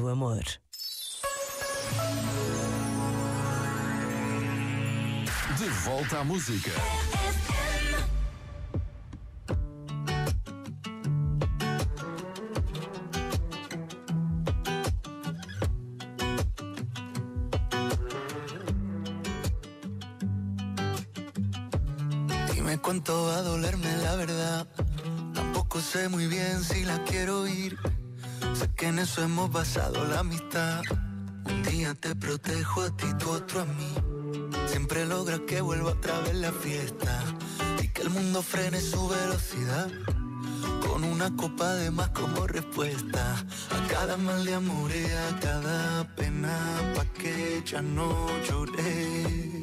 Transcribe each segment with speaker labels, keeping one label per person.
Speaker 1: O amor.
Speaker 2: De volta à música.
Speaker 3: Dime cuánto va a dolerme la verdad. Tampoco sé muy bien si la quiero oír. Que en eso hemos basado la amistad. Un día te protejo a ti, tú otro a mí. Siempre logra que vuelva otra vez la fiesta. Y que el mundo frene su velocidad. Con una copa de más como respuesta. A cada mal de amor y a cada pena. Pa' que ya no lloré.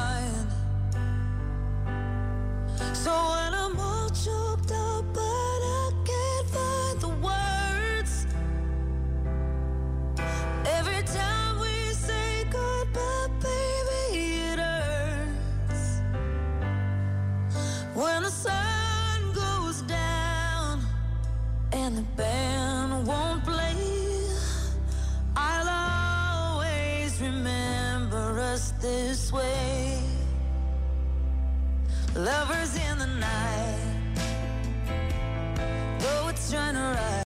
Speaker 4: This way.